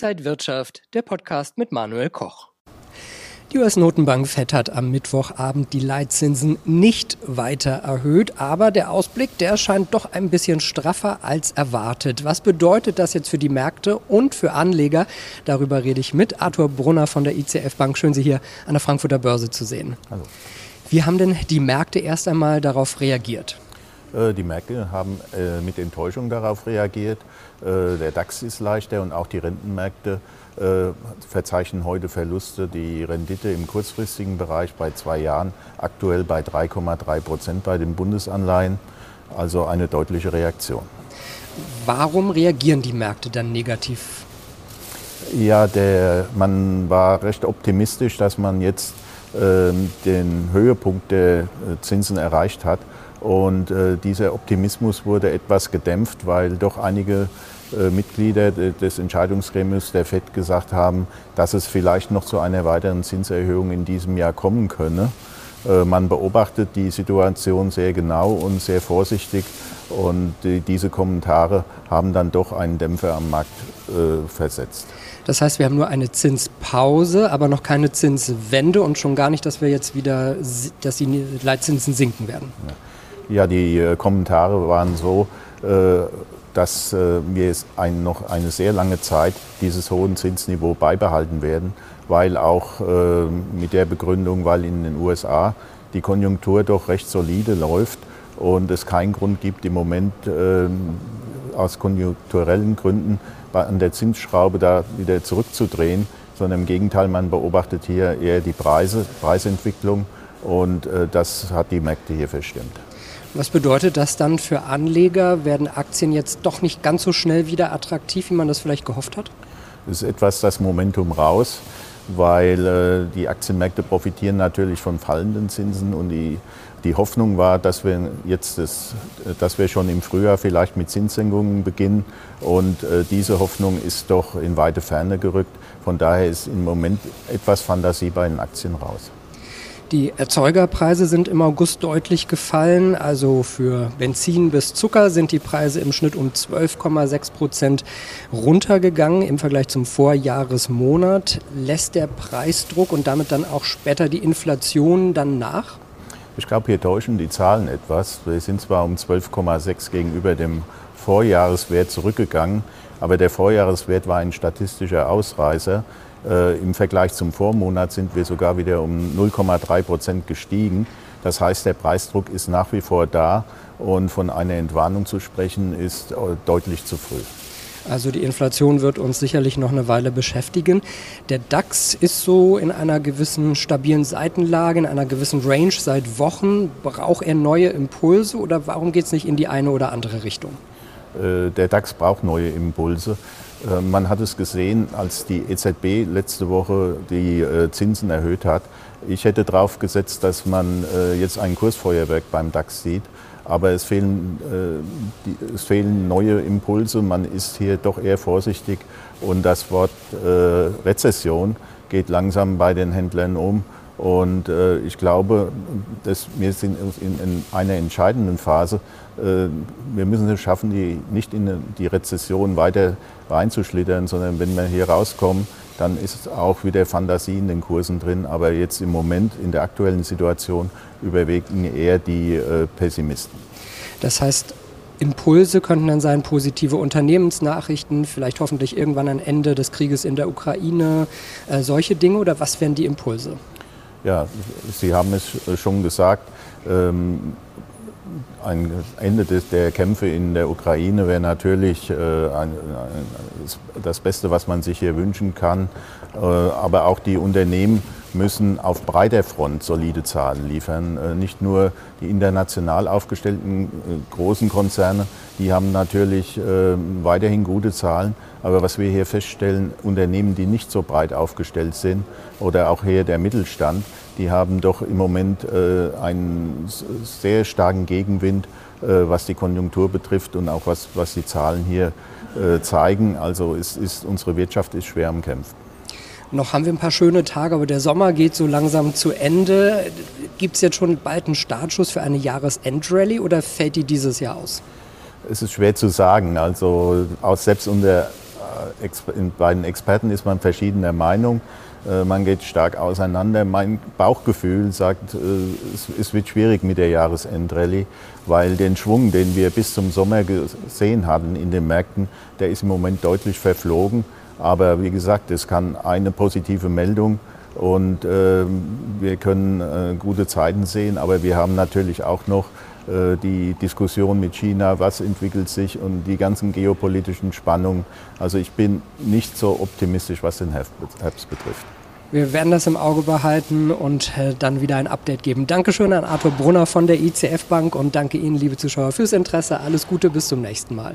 Inside Wirtschaft, der Podcast mit Manuel Koch. Die US-Notenbank FED hat am Mittwochabend die Leitzinsen nicht weiter erhöht, aber der Ausblick, der scheint doch ein bisschen straffer als erwartet. Was bedeutet das jetzt für die Märkte und für Anleger? Darüber rede ich mit Arthur Brunner von der ICF Bank. Schön, Sie hier an der Frankfurter Börse zu sehen. Hallo. Wie haben denn die Märkte erst einmal darauf reagiert? Äh, die Märkte haben äh, mit Enttäuschung darauf reagiert. Äh, der DAX ist leichter und auch die Rentenmärkte verzeichnen heute Verluste. Die Rendite im kurzfristigen Bereich bei zwei Jahren aktuell bei 3,3 Prozent bei den Bundesanleihen. Also eine deutliche Reaktion. Warum reagieren die Märkte dann negativ? Ja, der, man war recht optimistisch, dass man jetzt äh, den Höhepunkt der Zinsen erreicht hat und äh, dieser Optimismus wurde etwas gedämpft, weil doch einige äh, Mitglieder des Entscheidungsgremiums der FED gesagt haben, dass es vielleicht noch zu einer weiteren Zinserhöhung in diesem Jahr kommen könne. Äh, man beobachtet die Situation sehr genau und sehr vorsichtig und die, diese Kommentare haben dann doch einen Dämpfer am Markt äh, versetzt. Das heißt, wir haben nur eine Zinspause, aber noch keine Zinswende und schon gar nicht, dass wir jetzt wieder, dass die Leitzinsen sinken werden. Ja. Ja, die äh, Kommentare waren so, äh, dass äh, wir noch eine sehr lange Zeit dieses hohen Zinsniveau beibehalten werden, weil auch mit der Begründung, weil in den USA die Konjunktur doch recht solide läuft und es keinen Grund gibt, im Moment aus konjunkturellen Gründen an der Zinsschraube da wieder zurückzudrehen, sondern im Gegenteil, man beobachtet hier eher die Preise, Preisentwicklung und das hat die Märkte hier verstimmt. Was bedeutet das dann für Anleger? Werden Aktien jetzt doch nicht ganz so schnell wieder attraktiv, wie man das vielleicht gehofft hat? Es ist etwas das Momentum raus, weil äh, die Aktienmärkte profitieren natürlich von fallenden Zinsen und die, die Hoffnung war, dass wir jetzt das, dass wir schon im Frühjahr vielleicht mit Zinssenkungen beginnen und äh, diese Hoffnung ist doch in weite Ferne gerückt. Von daher ist im Moment etwas Fantasie bei den Aktien raus. Die Erzeugerpreise sind im August deutlich gefallen. Also für Benzin bis Zucker sind die Preise im Schnitt um 12,6 Prozent runtergegangen im Vergleich zum Vorjahresmonat. Lässt der Preisdruck und damit dann auch später die Inflation dann nach? Ich glaube, hier täuschen die Zahlen etwas. Wir sind zwar um 12,6 gegenüber dem Vorjahreswert zurückgegangen, aber der Vorjahreswert war ein statistischer Ausreißer. Äh, Im Vergleich zum Vormonat sind wir sogar wieder um 0,3 Prozent gestiegen. Das heißt, der Preisdruck ist nach wie vor da und von einer Entwarnung zu sprechen ist äh, deutlich zu früh. Also die Inflation wird uns sicherlich noch eine Weile beschäftigen. Der DAX ist so in einer gewissen stabilen Seitenlage, in einer gewissen Range seit Wochen. Braucht er neue Impulse oder warum geht es nicht in die eine oder andere Richtung? Äh, der DAX braucht neue Impulse. Äh, man hat es gesehen, als die EZB letzte Woche die äh, Zinsen erhöht hat. Ich hätte darauf gesetzt, dass man jetzt ein Kursfeuerwerk beim DAX sieht. Aber es fehlen, es fehlen neue Impulse. Man ist hier doch eher vorsichtig. Und das Wort Rezession geht langsam bei den Händlern um. Und äh, ich glaube, dass wir sind in, in einer entscheidenden Phase. Äh, wir müssen es schaffen, die, nicht in die Rezession weiter reinzuschlittern, sondern wenn wir hier rauskommen, dann ist auch wieder Fantasie in den Kursen drin. Aber jetzt im Moment, in der aktuellen Situation, überwiegen eher die äh, Pessimisten. Das heißt, Impulse könnten dann sein positive Unternehmensnachrichten, vielleicht hoffentlich irgendwann ein Ende des Krieges in der Ukraine, äh, solche Dinge oder was wären die Impulse? Ja, Sie haben es schon gesagt. Ähm, ein Ende der Kämpfe in der Ukraine wäre natürlich äh, das Beste, was man sich hier wünschen kann. Äh, aber auch die Unternehmen müssen auf breiter Front solide Zahlen liefern. Äh, nicht nur die international aufgestellten großen Konzerne, die haben natürlich weiterhin gute Zahlen. Aber was wir hier feststellen, Unternehmen, die nicht so breit aufgestellt sind oder auch hier der Mittelstand, die haben doch im Moment einen sehr starken Gegenwind, was die Konjunktur betrifft und auch was, was die Zahlen hier zeigen. Also ist, ist, unsere Wirtschaft ist schwer am Kämpfen. Noch haben wir ein paar schöne Tage, aber der Sommer geht so langsam zu Ende. Gibt es jetzt schon bald einen Startschuss für eine Jahresendrallye oder fällt die dieses Jahr aus? Es ist schwer zu sagen. Also selbst unter bei den Experten ist man verschiedener Meinung. Äh, man geht stark auseinander. Mein Bauchgefühl sagt, äh, es wird schwierig mit der Jahresendrallye, weil den Schwung, den wir bis zum Sommer gesehen hatten in den Märkten, der ist im Moment deutlich verflogen. Aber wie gesagt, es kann eine positive Meldung und äh, wir können äh, gute Zeiten sehen, aber wir haben natürlich auch noch äh, die Diskussion mit China, was entwickelt sich und die ganzen geopolitischen Spannungen. Also ich bin nicht so optimistisch, was den Herbst betrifft. Wir werden das im Auge behalten und äh, dann wieder ein Update geben. Dankeschön an Arthur Brunner von der ICF Bank und danke Ihnen, liebe Zuschauer, fürs Interesse. Alles Gute, bis zum nächsten Mal.